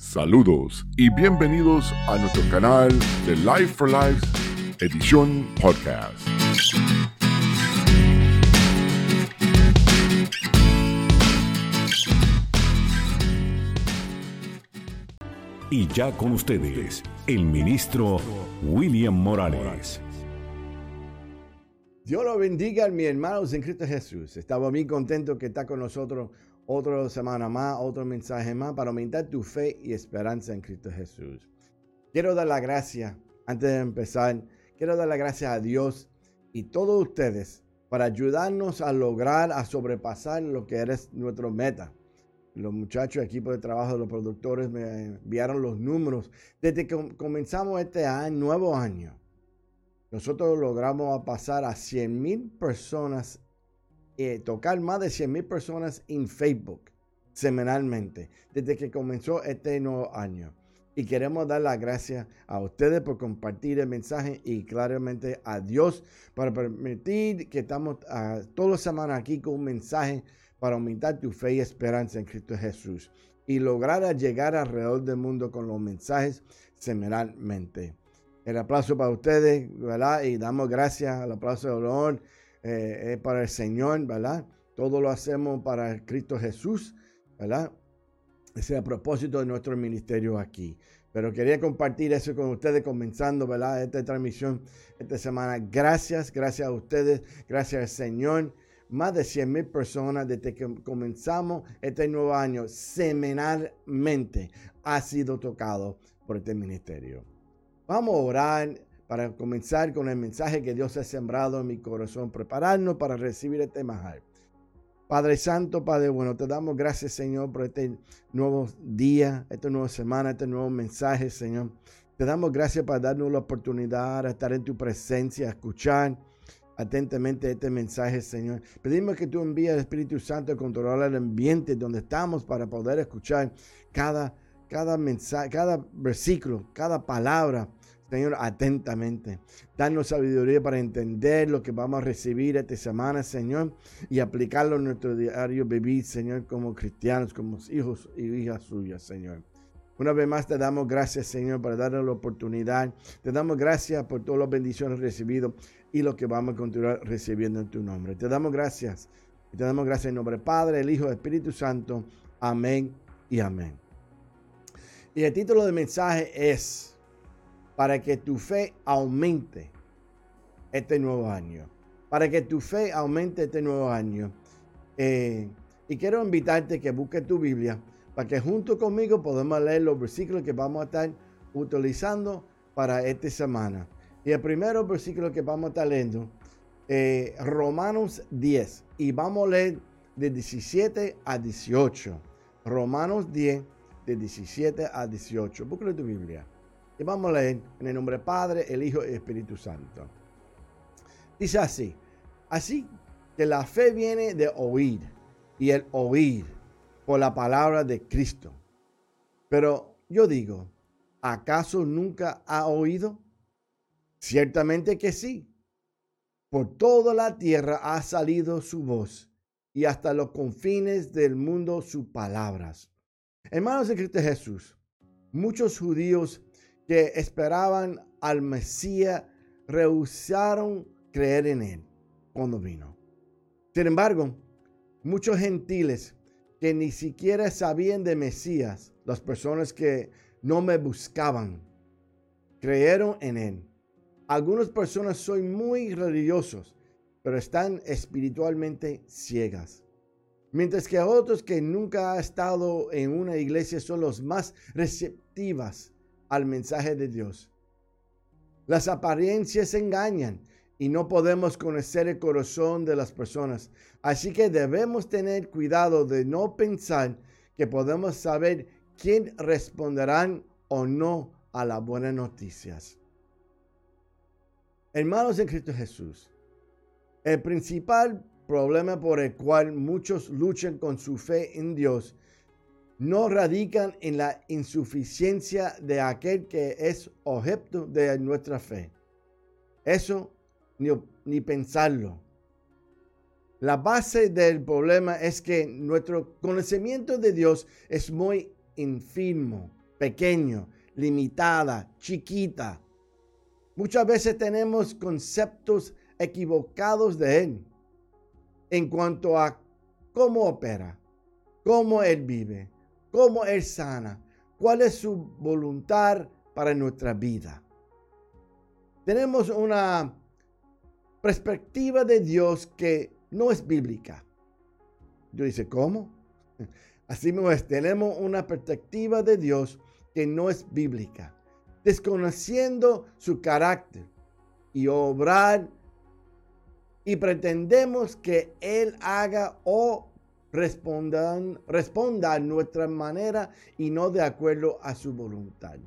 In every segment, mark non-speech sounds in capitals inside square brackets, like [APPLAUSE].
Saludos y bienvenidos a nuestro canal de Life for Life edición podcast. Y ya con ustedes, el ministro William Morales. Dios lo bendiga, mis hermanos en Cristo Jesús. Estamos muy contentos que está con nosotros otra semana más, otro mensaje más para aumentar tu fe y esperanza en Cristo Jesús. Quiero dar la gracia, antes de empezar, quiero dar la gracia a Dios y todos ustedes para ayudarnos a lograr, a sobrepasar lo que es nuestro meta. Los muchachos, equipo de trabajo, los productores me enviaron los números. Desde que comenzamos este año, nuevo año, nosotros logramos pasar a 100 mil personas eh, tocar más de 100 mil personas en Facebook semanalmente desde que comenzó este nuevo año. Y queremos dar las gracias a ustedes por compartir el mensaje y claramente a Dios para permitir que estamos uh, todas las semanas aquí con un mensaje para aumentar tu fe y esperanza en Cristo Jesús y lograr llegar alrededor del mundo con los mensajes semanalmente. El aplauso para ustedes, ¿verdad? Y damos gracias al aplauso de honor eh, es para el Señor, ¿verdad? Todo lo hacemos para Cristo Jesús, ¿verdad? Ese es el propósito de nuestro ministerio aquí. Pero quería compartir eso con ustedes, comenzando, ¿verdad? Esta transmisión esta semana. Gracias, gracias a ustedes, gracias al Señor. Más de 100 mil personas desde que comenzamos este nuevo año, semanalmente, ha sido tocado por este ministerio. Vamos a orar para comenzar con el mensaje que Dios ha sembrado en mi corazón, prepararnos para recibir este majal. Padre Santo, Padre bueno, te damos gracias, Señor, por este nuevo día, esta nueva semana, este nuevo mensaje, Señor. Te damos gracias para darnos la oportunidad de estar en tu presencia, escuchar atentamente este mensaje, Señor. Pedimos que tú envíes al Espíritu Santo a controlar el ambiente donde estamos para poder escuchar cada, cada mensaje, cada versículo, cada palabra Señor, atentamente. Danos sabiduría para entender lo que vamos a recibir esta semana, Señor, y aplicarlo en nuestro diario vivir, Señor, como cristianos, como hijos y hijas suyas, Señor. Una vez más te damos gracias, Señor, por darnos la oportunidad. Te damos gracias por todas las bendiciones recibidas y lo que vamos a continuar recibiendo en tu nombre. Te damos gracias. Y te damos gracias en nombre del Padre, el Hijo, el Espíritu Santo. Amén y amén. Y el título del mensaje es para que tu fe aumente este nuevo año. Para que tu fe aumente este nuevo año. Eh, y quiero invitarte que busques tu Biblia para que junto conmigo podamos leer los versículos que vamos a estar utilizando para esta semana. Y el primero versículo que vamos a estar leyendo, eh, Romanos 10. Y vamos a leer de 17 a 18. Romanos 10, de 17 a 18. Búscalo tu Biblia. Y vamos a leer en el nombre del Padre, el Hijo y el Espíritu Santo. Dice así, así que la fe viene de oír y el oír por la palabra de Cristo. Pero yo digo, ¿acaso nunca ha oído? Ciertamente que sí. Por toda la tierra ha salido su voz y hasta los confines del mundo sus palabras. Hermanos de Cristo Jesús, muchos judíos que esperaban al Mesías rehusaron creer en él cuando vino. Sin embargo, muchos gentiles que ni siquiera sabían de Mesías, las personas que no me buscaban, creyeron en él. Algunas personas son muy religiosos, pero están espiritualmente ciegas. Mientras que otros que nunca han estado en una iglesia son los más receptivas al mensaje de Dios. Las apariencias engañan y no podemos conocer el corazón de las personas. Así que debemos tener cuidado de no pensar que podemos saber quién responderán o no a las buenas noticias. Hermanos en Cristo Jesús, el principal problema por el cual muchos luchan con su fe en Dios no radican en la insuficiencia de aquel que es objeto de nuestra fe. Eso ni, pensarlo. La base del problema es que nuestro conocimiento de Dios es muy infimo pequeño, limitada, chiquita. Muchas veces tenemos conceptos equivocados de Él en cuanto a cómo opera, cómo Él vive, cómo Él sana, cuál es su voluntad para nuestra vida. Tenemos una perspectiva de Dios que no es bíblica. Yo dice, ¿cómo? [LAUGHS] Así mismo es, tenemos una perspectiva de Dios que no es bíblica, desconociendo su carácter y obrar y pretendemos que Él haga o respondan, responda a nuestra manera y no de acuerdo a su voluntad.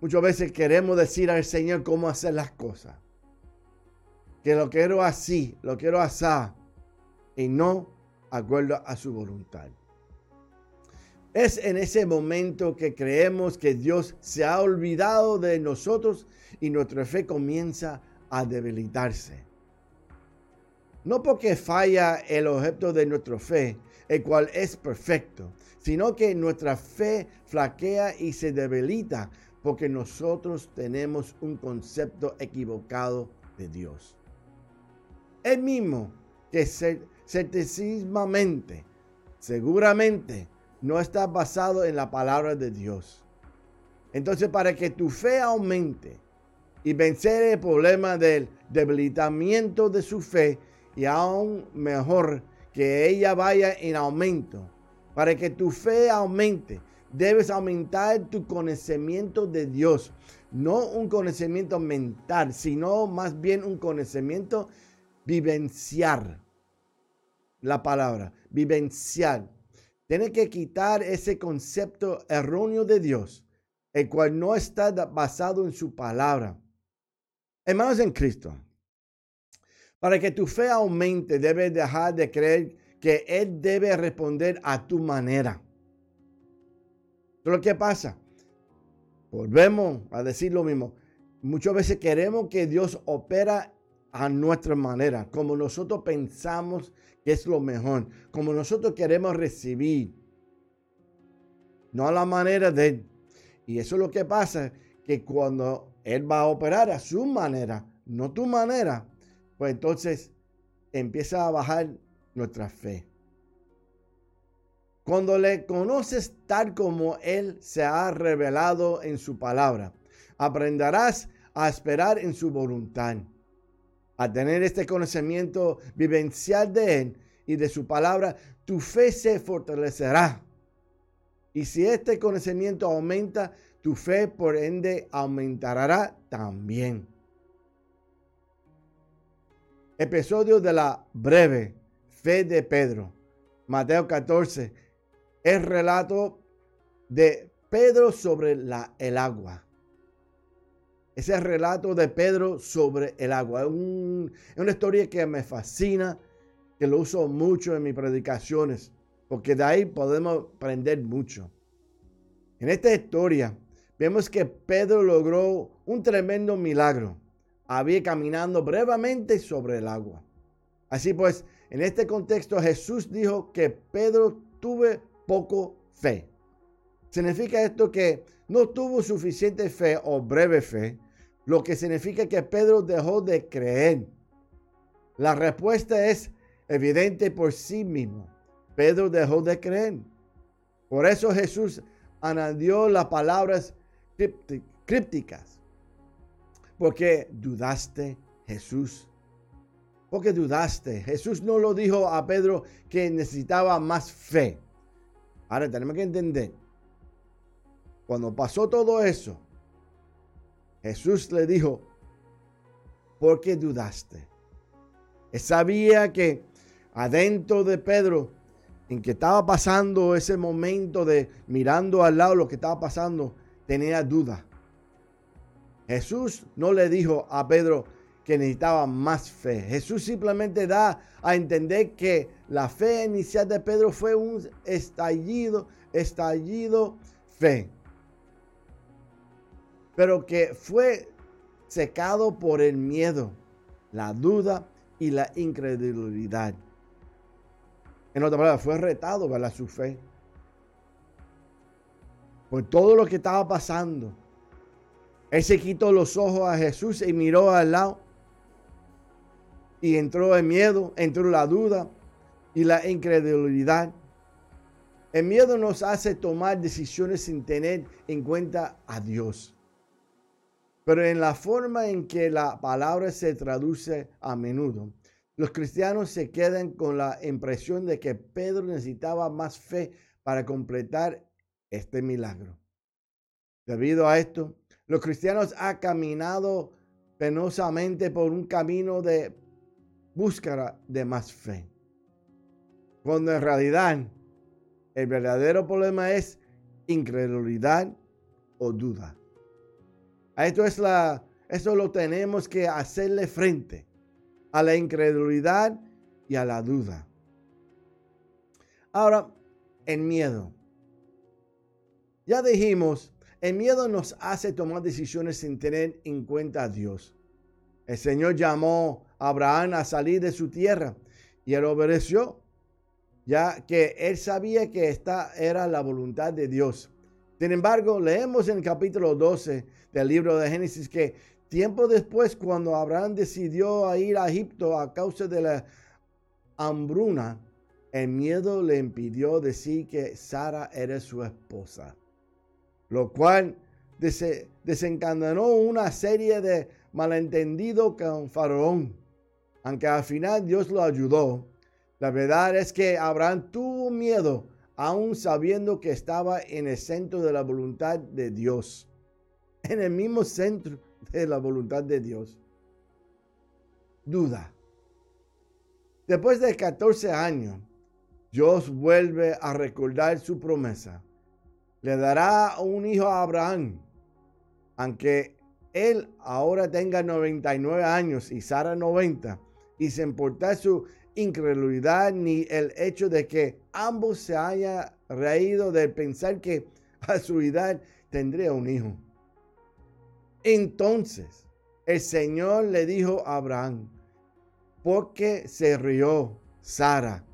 Muchas veces queremos decir al Señor cómo hacer las cosas. Que lo quiero así, lo quiero así, y no acuerdo a su voluntad. Es en ese momento que creemos que Dios se ha olvidado de nosotros y nuestra fe comienza a debilitarse. No porque falla el objeto de nuestra fe, el cual es perfecto, sino que nuestra fe flaquea y se debilita porque nosotros tenemos un concepto equivocado de Dios. El mismo que certísimamente, seguramente, no está basado en la palabra de Dios. Entonces, para que tu fe aumente y vencer el problema del debilitamiento de su fe, y aún mejor que ella vaya en aumento, para que tu fe aumente, debes aumentar tu conocimiento de Dios. No un conocimiento mental, sino más bien un conocimiento vivencial. La palabra, vivencial. Tiene que quitar ese concepto erróneo de Dios, el cual no está basado en su palabra. Hermanos en Cristo, para que tu fe aumente, debes dejar de creer que Él debe responder a tu manera. Lo que pasa, volvemos a decir lo mismo. Muchas veces queremos que Dios opera a nuestra manera, como nosotros pensamos que es lo mejor, como nosotros queremos recibir, no a la manera de Él. Y eso es lo que pasa, que cuando Él va a operar a su manera, no tu manera, pues entonces empieza a bajar nuestra fe. Cuando le conoces tal como Él se ha revelado en su palabra, aprenderás a esperar en su voluntad. A tener este conocimiento vivencial de Él y de su palabra, tu fe se fortalecerá. Y si este conocimiento aumenta, tu fe por ende aumentará también. Episodio de la breve fe de Pedro. Mateo 14 el relato de Pedro sobre la, el agua. Ese relato de Pedro sobre el agua. Es, una historia que me fascina, que lo uso mucho en mis predicaciones, porque de ahí podemos aprender mucho. En esta historia vemos que Pedro logró un tremendo milagro. Había caminando brevemente sobre el agua. Así pues, en este contexto Jesús dijo que Pedro tuve poco fe. Significa esto que no tuvo suficiente fe o breve fe, lo que significa que Pedro dejó de creer. La respuesta es evidente por sí mismo. Pedro dejó de creer. Por eso Jesús añadió las palabras crípticas. Porque dudaste, Jesús. Porque dudaste. Jesús no lo dijo a Pedro que necesitaba más fe. Ahora tenemos que entender, cuando pasó todo eso, Jesús le dijo, ¿por qué dudaste? Sabía que adentro de Pedro, en que estaba pasando ese momento de mirando al lado lo que estaba pasando, tenía duda. Jesús no le dijo a Pedro que necesitaba más fe. Jesús simplemente da a entender que la fe inicial de Pedro fue un estallido, estallido fe. Pero que fue secado por el miedo, la duda y la incredulidad. En otra palabra, fue retado para su fe. por todo lo que estaba pasando. Él se quitó los ojos a Jesús y miró al lado. Y entró el miedo, entró la duda y la incredulidad. El miedo nos hace tomar decisiones sin tener en cuenta a Dios. Pero en la forma en que la palabra se traduce a menudo, los cristianos se quedan con la impresión de que Pedro necesitaba más fe para completar este milagro. Debido a esto, los cristianos han caminado penosamente por un camino de búsqueda de más fe. Cuando en realidad el verdadero problema es incredulidad o duda. A esto es la, eso lo tenemos que hacerle frente a la incredulidad y a la duda. Ahora, el miedo. Ya dijimos, el miedo nos hace tomar decisiones sin tener en cuenta a Dios. El Señor llamó a Abraham a salir de su tierra y él obedeció, ya que él sabía que esta era la voluntad de Dios. Sin embargo, leemos en el capítulo 12 del libro de Génesis que tiempo después, cuando Abraham decidió ir a Egipto a causa de la hambruna, el miedo le impidió decir que Sara era su esposa, lo cual desencadenó una serie de malentendidos con Faraón. Aunque al final Dios lo ayudó, la verdad es que Abraham tuvo miedo, aún sabiendo que estaba en el centro de la voluntad de Dios, en el mismo centro de la voluntad de Dios. Duda. Después de 14 años, Dios vuelve a recordar su promesa. Le dará un hijo a Abraham, aunque él ahora tenga 99 años y Sara 90, y sin importar su incredulidad ni el hecho de que ambos se hayan reído de pensar que [LAUGHS] a su edad tendría un hijo. Entonces el Señor le dijo a Abraham, porque se rió Sara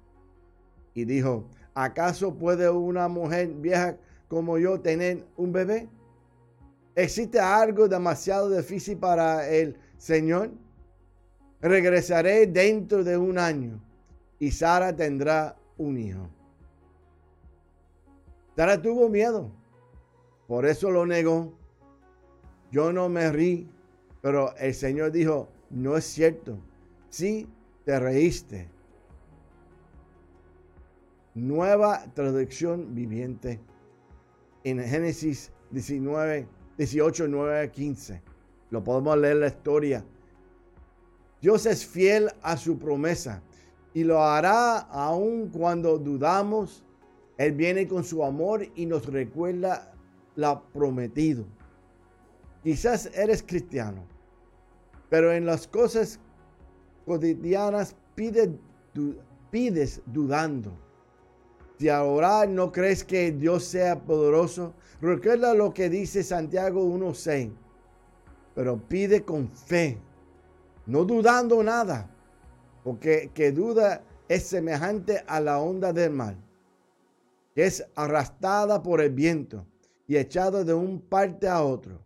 y dijo, ¿acaso puede una mujer vieja como yo tener un bebé? ¿Existe algo demasiado difícil para el Señor? Regresaré dentro de un año y Sara tendrá un hijo. Sara tuvo miedo, por eso lo negó. Yo no me rí, pero el Señor dijo, no es cierto. Sí, te reíste, nueva traducción viviente en Génesis 19, 18, 9, 15. Lo podemos leer la historia. Dios es fiel a su promesa y lo hará aun cuando dudamos. Él viene con su amor y nos recuerda lo prometido. Quizás eres cristiano, pero en las cosas cotidianas pides dudando si ahora no crees que Dios sea poderoso, recuerda lo que dice Santiago 1.6. Pero pide con fe, no dudando nada, porque que duda es semejante a la onda del mar, que es arrastrada por el viento y echada de un parte a otro.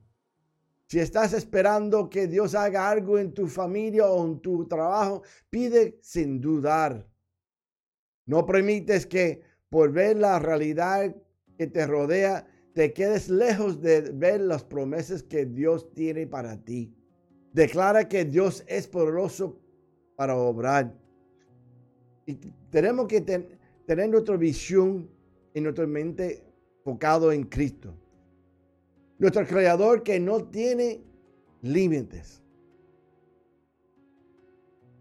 Si estás esperando que Dios haga algo en tu familia o en tu trabajo, pide sin dudar. No permites que por ver la realidad que te rodea, te quedes lejos de ver las promesas que Dios tiene para ti. Declara que Dios es poderoso para obrar. Y tenemos que tener nuestra visión en nuestra mente enfocado en Cristo. Nuestro creador que no tiene límites.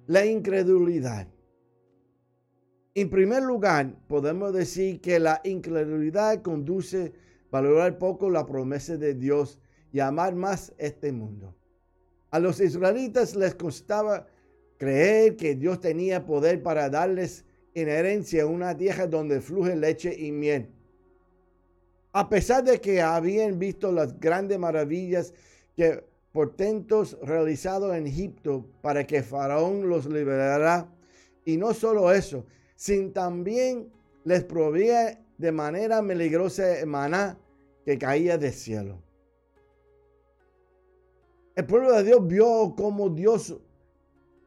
La incredulidad en primer lugar, podemos decir que la incredulidad conduce a valorar poco la promesa de Dios y amar más este mundo. A los israelitas les costaba creer que Dios tenía poder para darles en herencia una tierra donde fluye leche y miel. A pesar de que habían visto las grandes maravillas que portentos realizados en Egipto para que Faraón los liberara, y no solo eso, sin también les provee de manera milagrosa maná que caía del cielo. El pueblo de Dios vio cómo Dios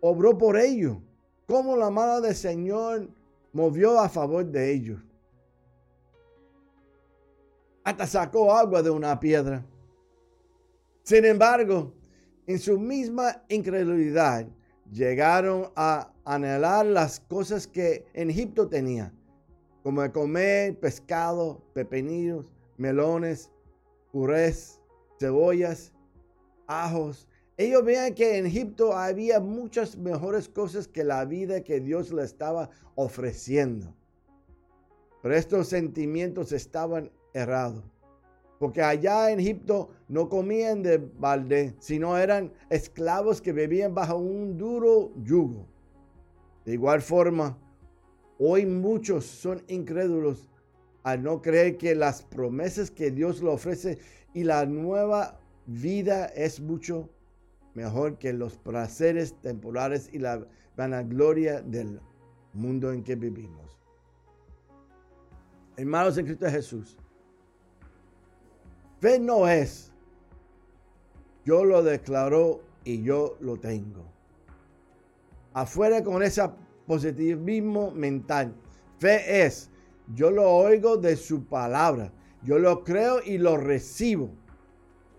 obró por ellos, cómo la mano del Señor movió a favor de ellos. Hasta sacó agua de una piedra. Sin embargo, en su misma incredulidad, llegaron a anhelar las cosas que en Egipto tenía, como comer pescado, pepinillos, melones, purés, cebollas, ajos. Ellos veían que en Egipto había muchas mejores cosas que la vida que Dios le estaba ofreciendo. Pero estos sentimientos estaban errados. Porque allá en Egipto no comían de balde, sino eran esclavos que vivían bajo un duro yugo. De igual forma, hoy muchos son incrédulos al no creer que las promesas que Dios le ofrece y la nueva vida es mucho mejor que los placeres temporales y la vanagloria del mundo en que vivimos. Hermanos en Cristo Jesús, Fe no es. Yo lo declaro y yo lo tengo. Afuera con ese positivismo mental. Fe es. Yo lo oigo de su palabra. Yo lo creo y lo recibo.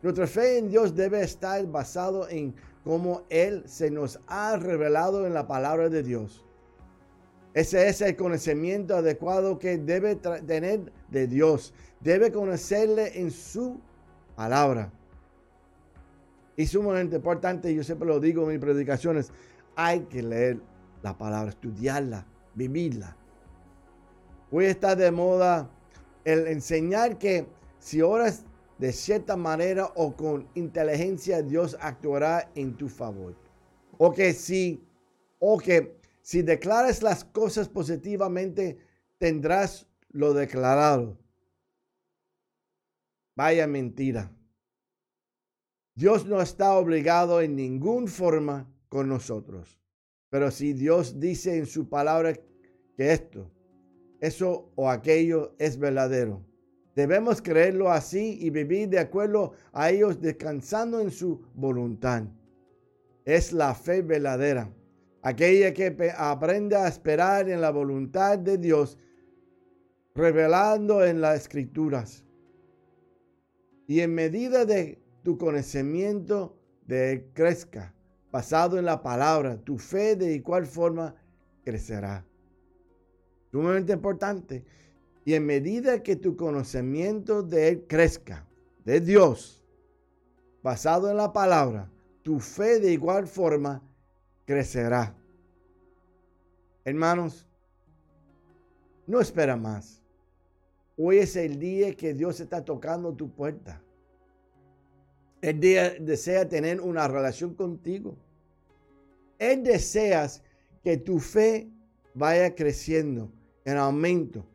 Nuestra fe en Dios debe estar basado en cómo Él se nos ha revelado en la palabra de Dios. Ese es el conocimiento adecuado que debe tener de Dios. Debe conocerle en su palabra. Y sumamente importante, yo siempre lo digo en mis predicaciones, hay que leer la palabra, estudiarla, vivirla. Hoy está de moda el enseñar que si oras de cierta manera o con inteligencia, Dios actuará en tu favor. O que si, o que si declaras las cosas positivamente, tendrás lo declarado. Vaya mentira. Dios no está obligado en ninguna forma con nosotros. Pero si Dios dice en su palabra que esto, eso o aquello es verdadero, debemos creerlo así y vivir de acuerdo a ellos descansando en su voluntad. Es la fe verdadera aquella que aprende a esperar en la voluntad de Dios, revelando en las escrituras. Y en medida de tu conocimiento de crezca, basado en la palabra, tu fe de igual forma crecerá. Sumamente importante. Y en medida que tu conocimiento de Él crezca, de Dios, basado en la palabra, tu fe de igual forma crecerá. Hermanos, no espera más. Hoy es el día que Dios está tocando tu puerta. Él desea tener una relación contigo. Él desea que tu fe vaya creciendo en aumento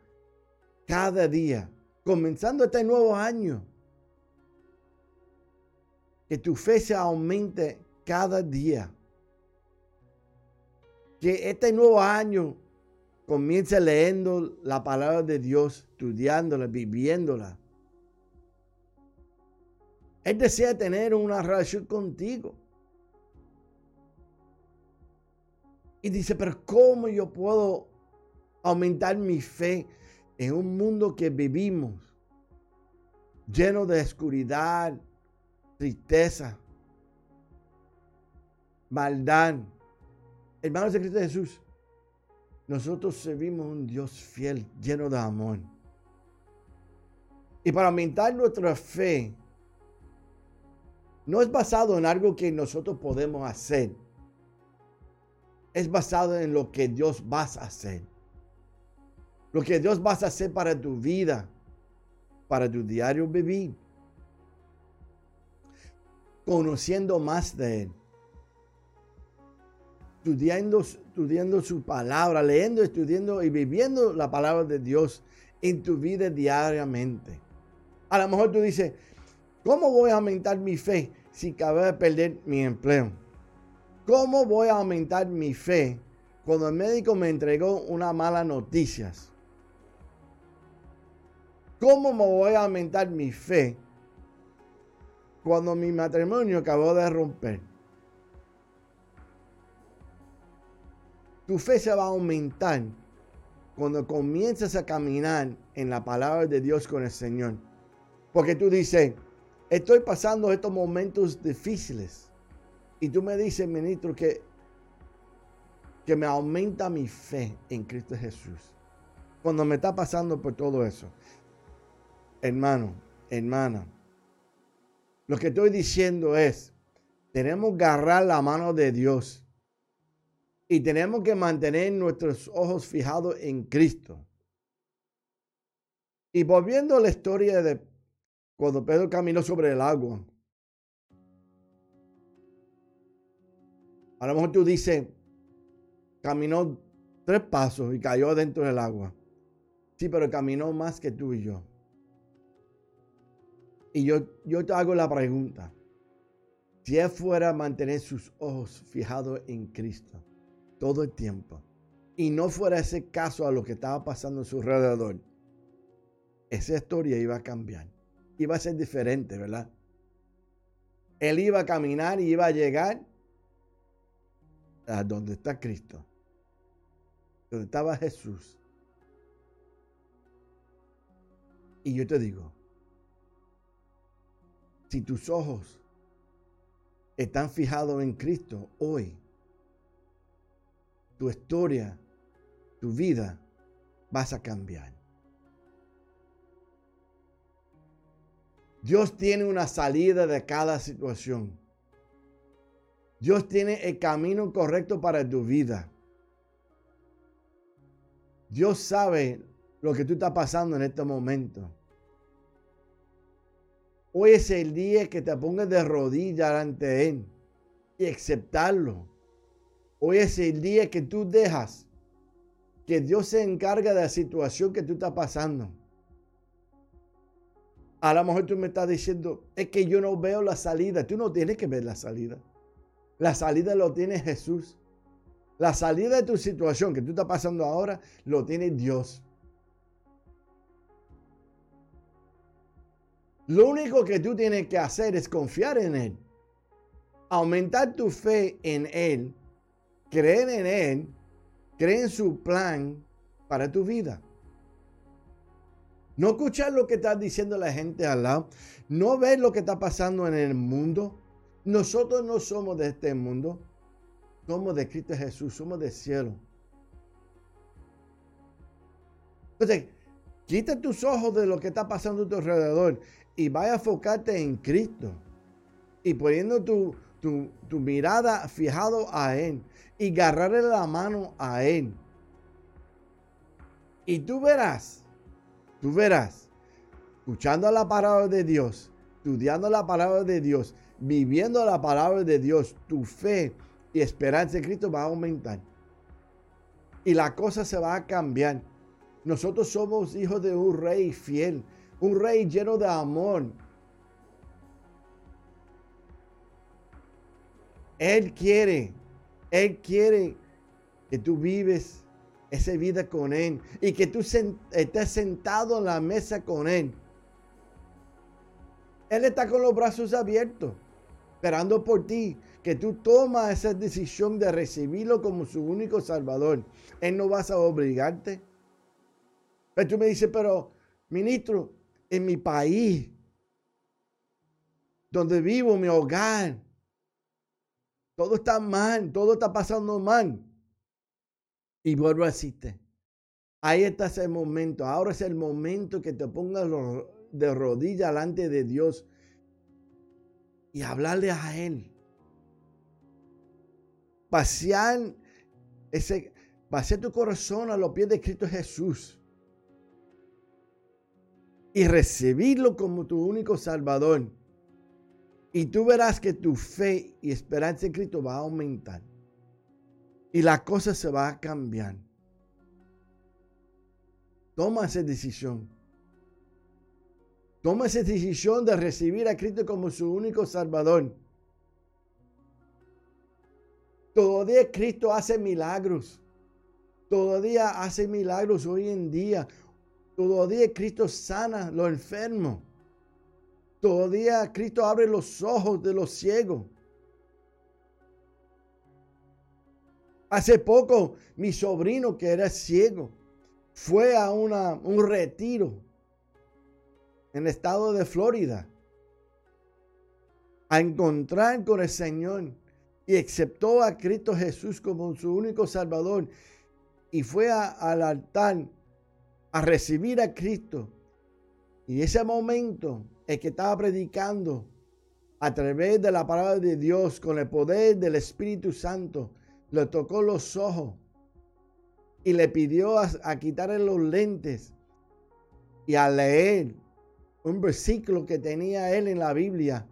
cada día, comenzando este nuevo año. Que tu fe se aumente cada día que este nuevo año comience leyendo la palabra de Dios, estudiándola, viviéndola. Él desea tener una relación contigo. Y dice, pero ¿cómo yo puedo aumentar mi fe en un mundo que vivimos lleno de oscuridad, tristeza, maldad? Hermanos de Cristo Jesús, nosotros servimos un Dios fiel, lleno de amor. Y para aumentar nuestra fe, no es basado en algo que nosotros podemos hacer. Es basado en lo que Dios va a hacer. Lo que Dios va a hacer para tu vida, para tu diario vivir. Conociendo más de Él estudiando, estudiando su palabra, leyendo, estudiando y viviendo la palabra de Dios en tu vida diariamente. A lo mejor tú dices, ¿cómo voy a aumentar mi fe si acabo de perder mi empleo? ¿Cómo voy a aumentar mi fe cuando el médico me entregó una mala noticia? ¿Cómo me voy a aumentar mi fe cuando mi matrimonio acabó de romper? Tu fe se va a aumentar cuando comienzas a caminar en la palabra de Dios con el Señor. Porque tú dices, estoy pasando estos momentos difíciles. Y tú me dices, ministro, que, que me aumenta mi fe en Cristo Jesús. Cuando me está pasando por todo eso. Hermano, hermana, lo que estoy diciendo es, tenemos que agarrar la mano de Dios y tenemos que mantener nuestros ojos fijados en Cristo. Y volviendo a la historia de cuando Pedro caminó sobre el agua. A lo mejor tú dices, caminó tres pasos y cayó dentro del agua. Sí, pero caminó más que tú y yo. Y yo, yo te hago la pregunta. Si él fuera a mantener sus ojos fijados en Cristo, todo el tiempo y no fuera ese caso a lo que estaba pasando a su alrededor, esa historia iba a cambiar. Iba a ser diferente, ¿verdad? Él iba a caminar y iba a llegar a donde está Cristo, donde estaba Jesús. Y yo te digo, si tus ojos están fijados en Cristo hoy, tu historia, tu vida, vas a cambiar. Dios tiene una salida de cada situación. Dios tiene el camino correcto para tu vida. Dios sabe lo que tú estás pasando en este momento. Hoy es el día que te pongas de rodillas ante Él y aceptarlo. Hoy es el día que tú dejas que Dios se encargue de la situación que tú estás pasando. A lo mejor tú me estás diciendo, es que yo no veo la salida. Tú no tienes que ver la salida. La salida lo tiene Jesús. La salida de tu situación que tú estás pasando ahora lo tiene Dios. Lo único que tú tienes que hacer es confiar en Él. Aumentar tu fe en Él Creen en Él, creen en su plan para tu vida. No escuchar lo que está diciendo la gente al lado. No ver lo que está pasando en el mundo. Nosotros no somos de este mundo. Somos de Cristo Jesús. Somos del cielo. Entonces, quita tus ojos de lo que está pasando a tu alrededor y vaya a enfocarte en Cristo. Y poniendo tu, tu, mirada fijado a Él y agarrarle la mano a Él. Y tú verás, tú verás, escuchando la palabra de Dios, estudiando la palabra de Dios, viviendo la palabra de Dios, tu fe y esperanza en Cristo va a aumentar. Y la cosa se va a cambiar. Nosotros somos hijos de un rey fiel, un rey lleno de amor, Él quiere, Él quiere que tú vives esa vida con Él y que tú estés sentado en la mesa con Él. Él está con los brazos abiertos, esperando por ti, que tú tomas esa decisión de recibirlo como su único salvador. Él no vas a obligarte. Pero tú me dices, pero ministro, en mi país, donde vivo, mi hogar, todo está mal, todo está pasando mal. Y vuelvo a decirte, ahí está ese momento. Ahora es el momento que te pongas de rodillas delante de Dios y hablarle a Él. Pasear, ese, pasear tu corazón a los pies de Cristo Jesús y recibirlo como tu único Salvador. Y tú verás que tu fe y esperanza en Cristo va a aumentar. Y la cosa se va a cambiar. Toma esa decisión. Toma esa decisión de recibir a Cristo como su único Salvador. Todavía Cristo hace milagros. Todavía hace milagros hoy en día. Todavía Cristo sana los enfermos. Todavía Cristo abre los ojos de los ciegos. Hace poco mi sobrino que era ciego fue a una, un retiro en el estado de Florida a encontrar con el Señor y aceptó a Cristo Jesús como su único Salvador y fue al altar a recibir a Cristo. Y ese momento el que estaba predicando a través de la palabra de Dios con el poder del Espíritu Santo le tocó los ojos y le pidió a, a quitarle los lentes y a leer un versículo que tenía él en la Biblia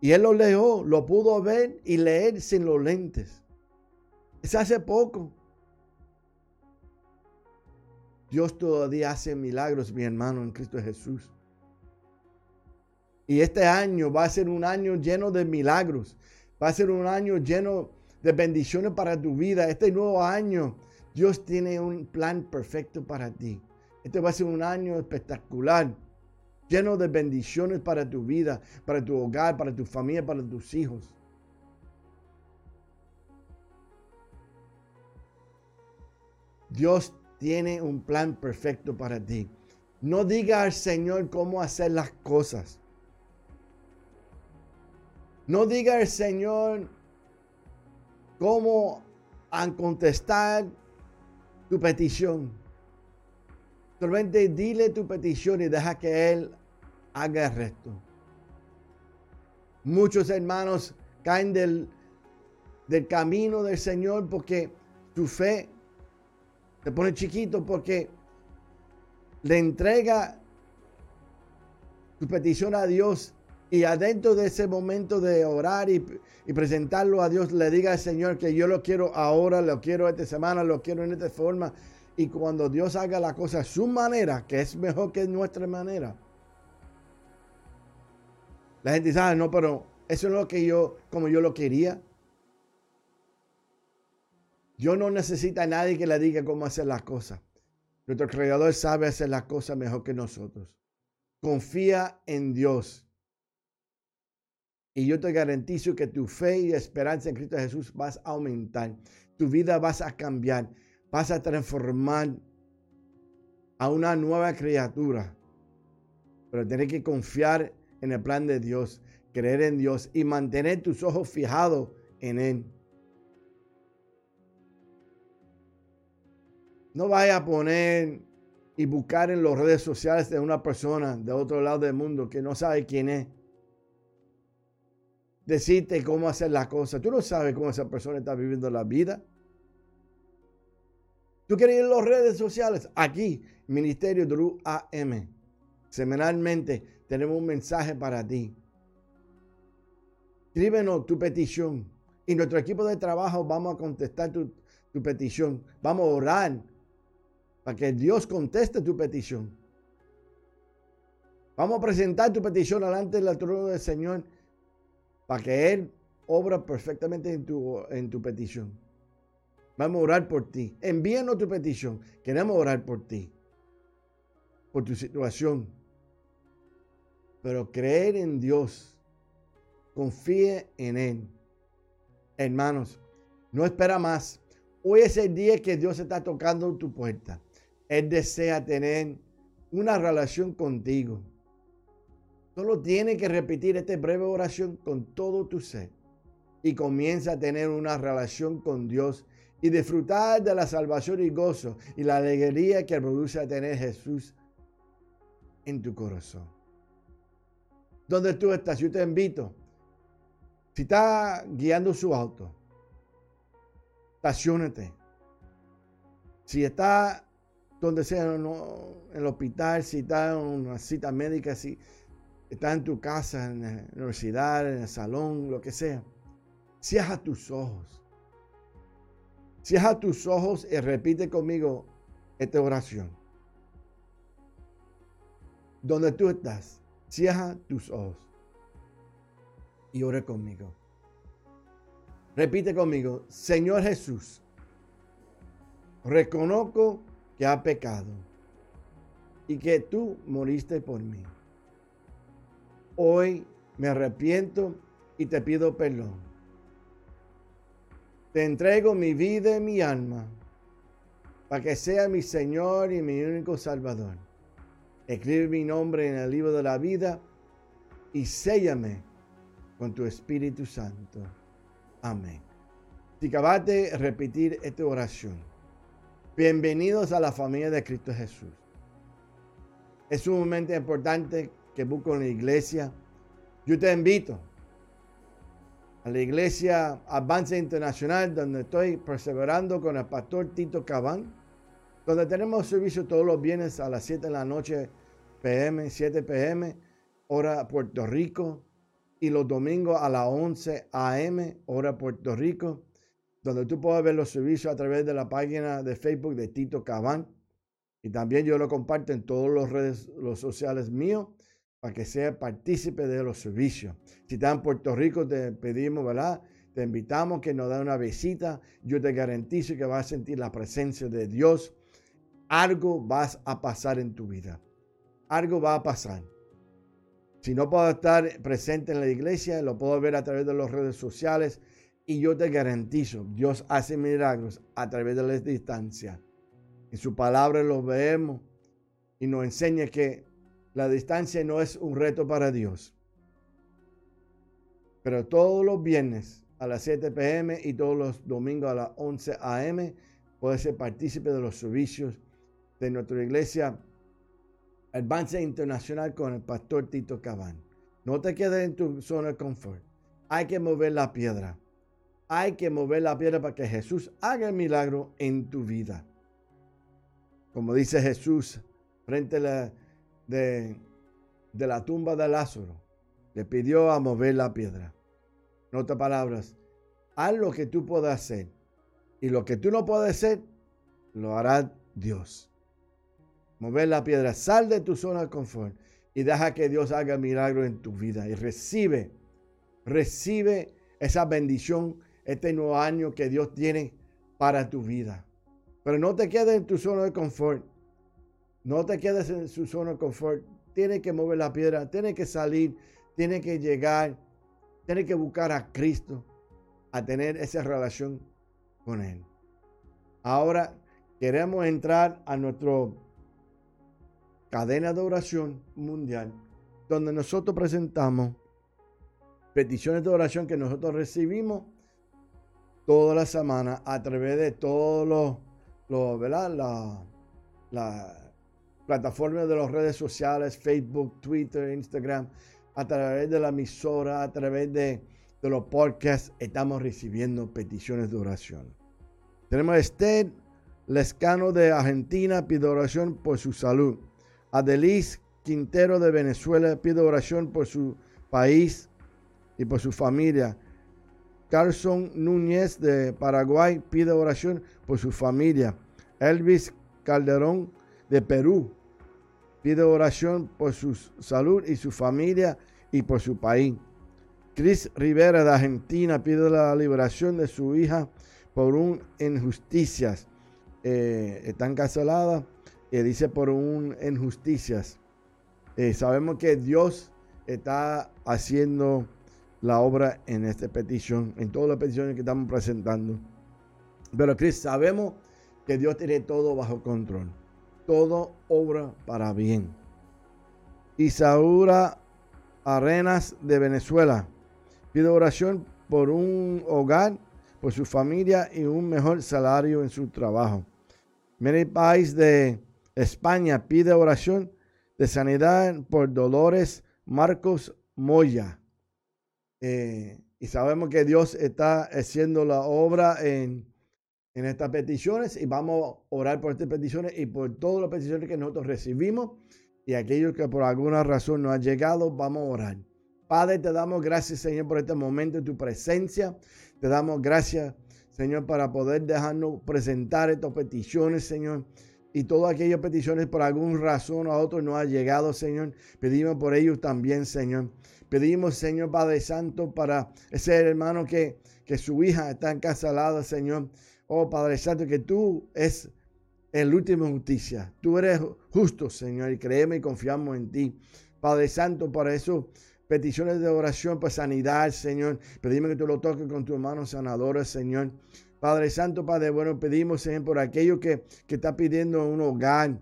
y él lo leyó, lo pudo ver y leer sin los lentes. Es hace poco. Dios todavía hace milagros, mi hermano, en Cristo Jesús. Y este año va a ser un año lleno de milagros. Va a ser un año lleno de bendiciones para tu vida. Este nuevo año, Dios tiene un plan perfecto para ti. Este va a ser un año espectacular lleno de bendiciones para tu vida, para tu hogar, para tu familia, para tus hijos. Dios tiene un plan perfecto para ti. No diga al Señor cómo hacer las cosas. No diga al Señor cómo contestar tu petición. Solamente dile tu petición y deja que Él haga el resto. Muchos hermanos caen del, del camino del Señor porque su fe se pone chiquito porque le entrega su petición a Dios y adentro de ese momento de orar y, presentarlo a Dios, le diga al Señor que yo lo quiero ahora, lo quiero esta semana, lo quiero en esta forma. Y cuando Dios haga la cosa a su manera, que es mejor que nuestra manera, la gente dice, ah, no, pero eso no es lo que yo, como yo lo quería. Dios no necesita a nadie que le diga cómo hacer las cosas. Nuestro creador sabe hacer las cosas mejor que nosotros. Confía en Dios. Y yo te garantizo que tu fe y esperanza en Cristo Jesús vas a aumentar. Tu vida vas a cambiar. Vas a transformar a una nueva criatura. Pero tienes que confiar en el plan de Dios, creer en Dios y mantener tus ojos fijados en Él. No vaya a poner y buscar en las redes sociales de una persona de otro lado del mundo que no sabe quién es. Decirte cómo hacer las cosas. Tú no sabes cómo esa persona está viviendo la vida. Tú quieres ir en las redes sociales. Aquí, Ministerio de UAM. Semanalmente tenemos un mensaje para ti. Escríbenos tu petición y nuestro equipo de trabajo vamos a contestar tu, tu petición. Vamos a orar para que Dios conteste tu petición. Vamos a presentar tu petición delante del trono del Señor para que Él obra perfectamente en tu, en tu petición. Vamos a orar por ti. Envíanos tu petición. Queremos orar por ti, por tu situación pero creer en Dios, confíe en Él. Hermanos, no espera más. Hoy es el día que Dios está tocando tu puerta. Él desea tener una relación contigo. Solo tiene que repetir esta breve oración con todo tu ser y comienza a tener una relación con Dios y disfrutar de la salvación y gozo y la alegría que produce tener Jesús en tu corazón donde tú estás. Yo te invito. Si está guiando su auto, estacionate. Si está donde sea, en el hospital, si está en una cita médica, si está en tu casa, en la universidad, en el salón, lo que sea, cierra tus ojos. Cierra tus ojos y repite conmigo esta oración. Donde tú estás. Cierra tus ojos y ore conmigo. Repite conmigo, Señor Jesús, reconozco que ha pecado y que tú moriste por mí. Hoy me arrepiento y te pido perdón. Te entrego mi vida y mi alma para que sea mi Señor y mi único Salvador. Escribe mi nombre en el libro de la vida y séllame con tu Espíritu Santo. Amén. Si acabaste de repetir esta oración, bienvenidos a la familia de Cristo Jesús. Es sumamente importante que busques la iglesia. Yo te invito a la iglesia Avance Internacional, donde estoy perseverando con el pastor Tito Cabán, donde tenemos servicio todos los viernes a las 7 de la noche, PM, 7 PM, hora Puerto Rico, y los domingos a las 11 AM, hora Puerto Rico, donde tú puedes ver los servicios a través de la página de Facebook de Tito Cabán. Y también yo lo comparto en todas las redes los sociales míos para que sea partícipe de los servicios. Si estás en Puerto Rico, te pedimos, ¿verdad? Te invitamos que nos dé una visita. Yo te garantizo que vas a sentir la presencia de Dios. Algo vas a pasar en tu vida. Algo va a pasar. Si no puedo estar presente en la iglesia, lo puedo ver a través de las redes sociales. Y yo te garantizo, Dios hace milagros a través de la distancia. En su palabra lo vemos y nos enseña que la distancia no es un reto para Dios. Pero todos los viernes a las 7 pm y todos los domingos a las 11 am puede ser partícipe de los servicios de nuestra iglesia Advance Internacional con el pastor Tito Cabán. No te quedes en tu zona de confort. Hay que mover la piedra. Hay que mover la piedra para que Jesús haga el milagro en tu vida. Como dice Jesús frente a la, de, de la tumba de Lázaro, le pidió a mover la piedra. En otras palabras, haz lo que tú puedas hacer. Y lo que tú no puedes hacer, lo hará Dios. Mover la piedra, sal de tu zona de confort y deja que Dios haga milagro en tu vida. Y recibe, recibe esa bendición, este nuevo año que Dios tiene para tu vida. Pero no te quedes en tu zona de confort. No te quedes en su zona de confort. Tienes que mover la piedra, tienes que salir, tienes que llegar, tienes que buscar a Cristo, a tener esa relación con Él. Ahora queremos entrar a nuestra cadena de oración mundial, donde nosotros presentamos peticiones de oración que nosotros recibimos toda la semana a través de todos los ¿verdad? La, la plataforma de las redes sociales, Facebook, Twitter, Instagram, a través de la emisora, a través de, los podcasts, estamos recibiendo peticiones de oración. Tenemos a Esther Lescano de Argentina, pide oración por su salud. Adelis Quintero de Venezuela pide oración por su país y por su familia. Carlson Núñez de Paraguay pide oración por su familia. Elvis Calderón de Perú pide oración por su salud y su familia y por su país. Chris Rivera de Argentina pide la liberación de su hija por un injusticias. Eh, está encarcelada y dice por un injusticias. Eh, sabemos que Dios está haciendo la obra en esta petición, en todas las peticiones que estamos presentando. Pero Cristo, sabemos que Dios tiene todo bajo control. Todo obra para bien. Isaura Arenas de Venezuela pide oración por un hogar, por su familia y un mejor salario en su trabajo. Mary País de España pide oración de sanidad por Dolores Marcos Moya. Eh, y sabemos que Dios está haciendo la obra en, en estas peticiones y vamos a orar por estas peticiones y por todas las peticiones que nosotros recibimos y aquellos que por alguna razón no han llegado, vamos a orar. Padre, te damos gracias, Señor, por este momento de tu presencia. Te damos gracias, Señor, para poder dejarnos presentar estas peticiones, Señor y todas aquellas peticiones por alguna razón o a otros no ha llegado, Señor. Pedimos por ellos también, Señor. Pedimos, Señor Padre Santo, para ese hermano que, que su hija está encarcelada, Señor. Oh Padre Santo, que tú es el último justicia. Tú eres justo, Señor, y creemos y confiamos en ti. Padre Santo, para eso peticiones de oración para sanidad, Señor. Pedimos que tú lo toques con tus manos sanadoras, Señor. Padre Santo, Padre bueno, pedimos, Señor, por aquello que, que está pidiendo un hogar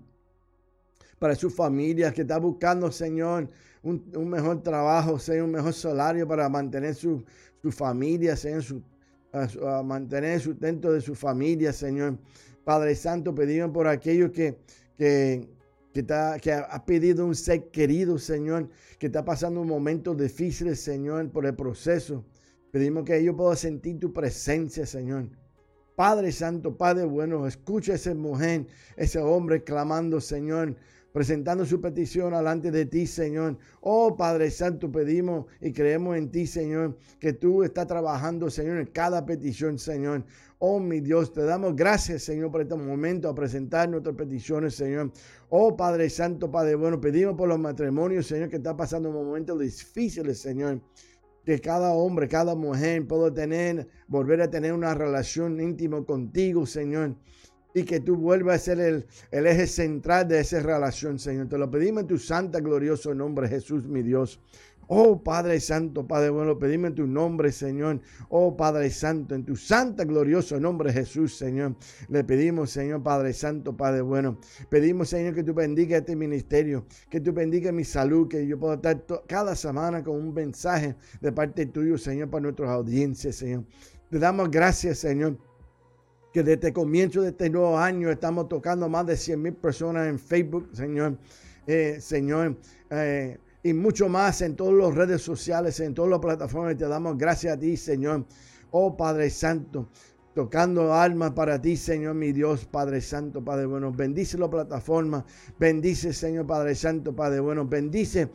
para su familia, que está buscando, Señor, un, mejor trabajo, Señor, un mejor salario para mantener su, familia, Señor, su, a, mantener el sustento de su familia, Señor. Padre Santo, pedimos por aquellos que, que, que, está, que ha pedido un ser querido, Señor, que está pasando un momento difícil, Señor, por el proceso. Pedimos que ellos puedan sentir tu presencia, Señor. Padre Santo, Padre bueno, escucha a esa mujer, ese hombre clamando, Señor, presentando su petición delante de ti, Señor. Oh Padre Santo, pedimos y creemos en ti, Señor, que tú estás trabajando, Señor, en cada petición, Señor. Oh mi Dios, te damos gracias, Señor, por este momento a presentar nuestras peticiones, Señor. Oh Padre Santo, Padre bueno, pedimos por los matrimonios, Señor, que está pasando momentos difíciles, Señor que cada hombre, cada mujer pueda tener, volver a tener una relación íntima contigo, Señor y que tú vuelvas a ser el, eje central de esa relación, Señor. Te lo pedimos en tu santa, glorioso nombre, Jesús, mi Dios. Oh Padre Santo, Padre bueno, pedimos en tu nombre, Señor. Oh Padre Santo, en tu santa, glorioso nombre, Jesús, Señor. Le pedimos, Señor, Padre Santo, Padre bueno. Pedimos, Señor, que tú bendiga este ministerio, que tú bendiga mi salud, que yo pueda estar cada semana con un mensaje de parte tuyo, Señor, para nuestras audiencias, Señor. Te damos gracias, Señor que desde el comienzo de este nuevo año estamos tocando más de 100 mil personas en Facebook, Señor. Eh, Señor, eh, y mucho más en todas las redes sociales, en todas las plataformas. Te damos gracias a ti, Señor. Oh Padre Santo, tocando almas para ti, Señor, mi Dios, Padre Santo, Padre bueno. Bendice la plataforma. Bendice, Señor, Padre Santo, Padre bueno. Bendice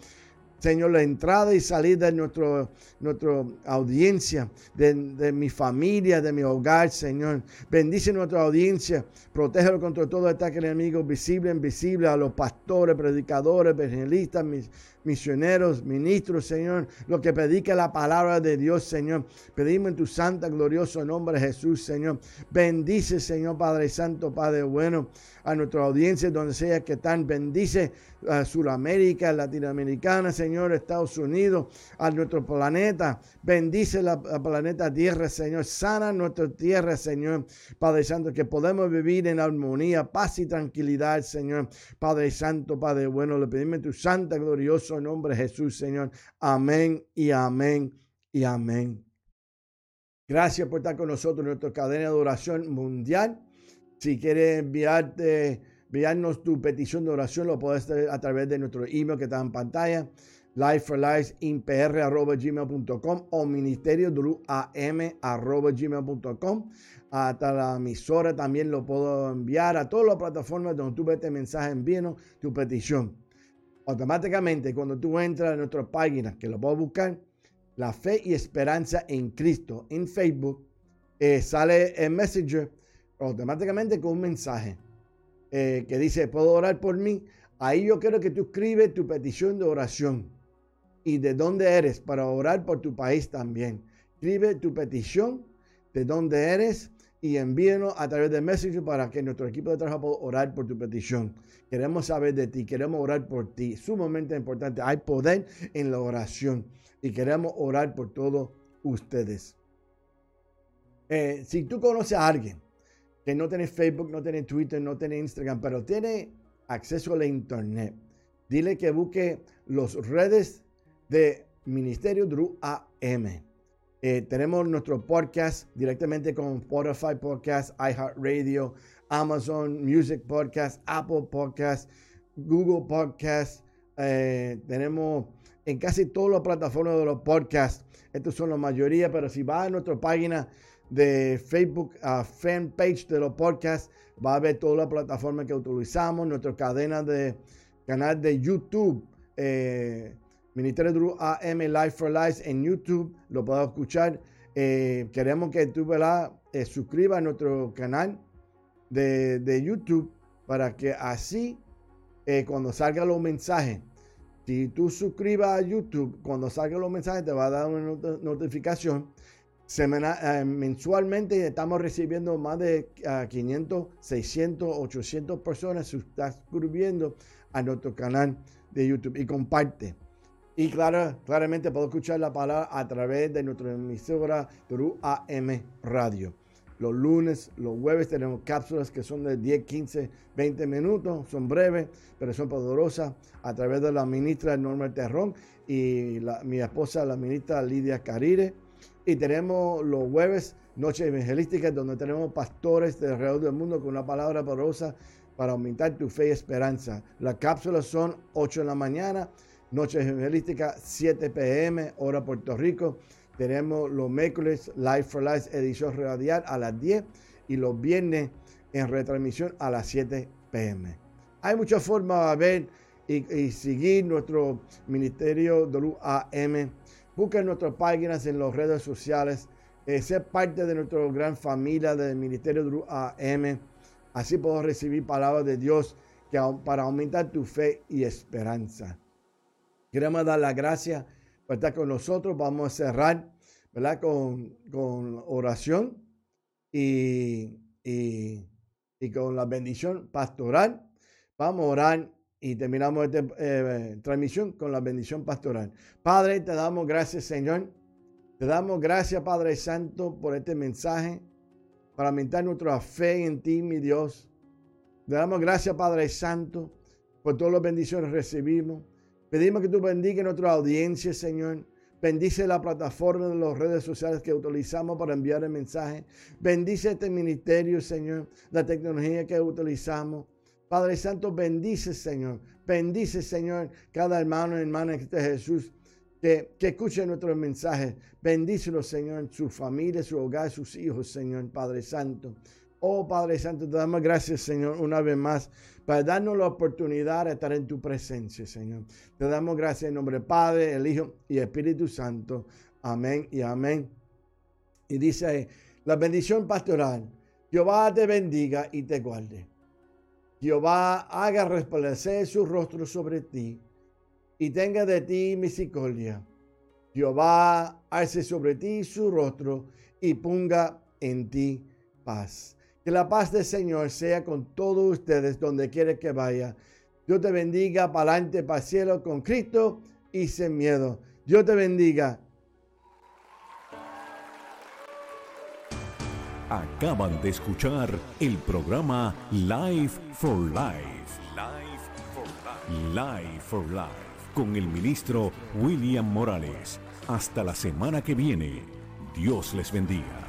Señor, la entrada y salida de nuestro, nuestra audiencia, de, mi familia, de mi hogar, Señor. Bendice nuestra audiencia, protégelo contra todo ataque enemigo visible invisible, a los pastores, predicadores, evangelistas, mis, misioneros, ministros, Señor, lo que predica la palabra de Dios, Señor. Pedimos en tu santa, glorioso nombre, Jesús, Señor. Bendice, Señor, Padre Santo, Padre bueno, a nuestra audiencia, donde sea que están. Bendice a Sudamérica, Latinoamericana, Señor, Estados Unidos, a nuestro planeta. Bendice la, planeta Tierra, Señor. Sana nuestra tierra, Señor. Padre Santo, que podemos vivir en armonía, paz y tranquilidad, Señor. Padre Santo, Padre bueno, le pedimos en tu santa, glorioso nombre Jesús, Señor. Amén y amén y amén. Gracias por estar con nosotros en nuestra cadena de oración mundial. Si quieres enviarte, enviarnos tu petición de oración, lo puedes hacer a través de nuestro email que está en pantalla, gmail.com o ministerio gmail.com hasta la emisora también lo puedo enviar a todas las plataformas donde tú ves este mensaje, envíenos tu petición automáticamente cuando tú entras a nuestra página, que lo puedo buscar, la fe y esperanza en Cristo en Facebook, eh, sale el Messenger automáticamente con un mensaje eh, que dice, ¿puedo orar por mí? Ahí yo quiero que tú escribes tu petición de oración y de dónde eres para orar por tu país también. Escribe tu petición, de dónde eres y envíenos a través de Messenger para que nuestro equipo de trabajo pueda orar por tu petición. Queremos saber de ti, queremos orar por ti. Sumamente importante. Hay poder en la oración y queremos orar por todos ustedes. Eh, si tú conoces a alguien que no tiene Facebook, no tiene Twitter, no tiene Instagram, pero tiene acceso a la internet, dile que busque las redes de Ministerio Drew AM eh, tenemos nuestro podcast directamente con Spotify Podcast, iHeartRadio, Amazon Music Podcast, Apple Podcast, Google Podcast. Eh, tenemos en casi todas las plataformas de los podcasts. Estos son la mayoría, pero si va a nuestra página de Facebook, a fanpage de los podcasts, va a ver todas las plataformas que utilizamos, nuestra cadena de canal de YouTube. Eh, Ministerio Drew AM Life for Life en YouTube, lo puedo escuchar. Eh, queremos que tú ¿verdad? Eh, suscribas a nuestro canal de, YouTube para que así eh, cuando salgan los mensajes, si tú suscribas a YouTube, cuando salgan los mensajes te va a dar una notificación Semana, mensualmente estamos recibiendo más de 500, 600, 800 personas suscribiendo a nuestro canal de YouTube y comparte. Y claro, claramente puedo escuchar la palabra a través de nuestra emisora AM Radio. Los lunes, los jueves tenemos cápsulas que son de 10, 15, 20 minutos, son breves, pero son poderosas a través de la ministra Norma Terrón y mi esposa, la ministra Lidia Carire. Y tenemos los jueves, noches evangelísticas, donde tenemos pastores de alrededor del mundo con una palabra poderosa para aumentar tu fe y esperanza. Las cápsulas son 8 de la mañana Noche Evangelística, 7 pm, hora Puerto Rico. Tenemos los miércoles Life for Life, edición radial a las 10 y los viernes en retransmisión a las 7 pm. Hay muchas formas de ver y, seguir nuestro ministerio UAM. Busquen nuestras páginas en las redes sociales. Eh, ser parte de nuestra gran familia del ministerio UAM. Así puedo recibir palabras de Dios que, para aumentar tu fe y esperanza. Queremos dar las gracias por estar con nosotros. Vamos a cerrar ¿verdad? Con, con oración y, y, con la bendición pastoral. Vamos a orar y terminamos esta eh, transmisión con la bendición pastoral. Padre, te damos gracias, Señor. Te damos gracias, Padre Santo, por este mensaje para aumentar nuestra fe en ti, mi Dios. Te damos gracias, Padre Santo, por todas las bendiciones que recibimos. Pedimos que tú bendiga nuestra audiencia, Señor. Bendice la plataforma de las redes sociales que utilizamos para enviar el mensaje. Bendice este ministerio, Señor. La tecnología que utilizamos. Padre Santo, bendice, Señor. Bendice, Señor, cada hermano y hermana de Jesús que, que escuche nuestros mensajes. Bendícelo, Señor, su familia, su hogar, sus hijos, Señor, Padre Santo. Oh Padre Santo, te damos gracias, Señor, una vez más, para darnos la oportunidad de estar en tu presencia, Señor. Te damos gracias en nombre del Padre, el Hijo y Espíritu Santo. Amén y amén. Y dice la bendición pastoral. Jehová te bendiga y te guarde. Jehová haga resplandecer su rostro sobre ti y tenga de ti misericordia. Jehová alce sobre ti su rostro y ponga en ti paz. Que la paz del Señor sea con todos ustedes donde quiera que vaya. Dios te bendiga para adelante, para el cielo con Cristo y sin miedo. Dios te bendiga. Acaban de escuchar el programa Life for Life. Life for Life. Life for Life. Con el ministro William Morales. Hasta la semana que viene. Dios les bendiga.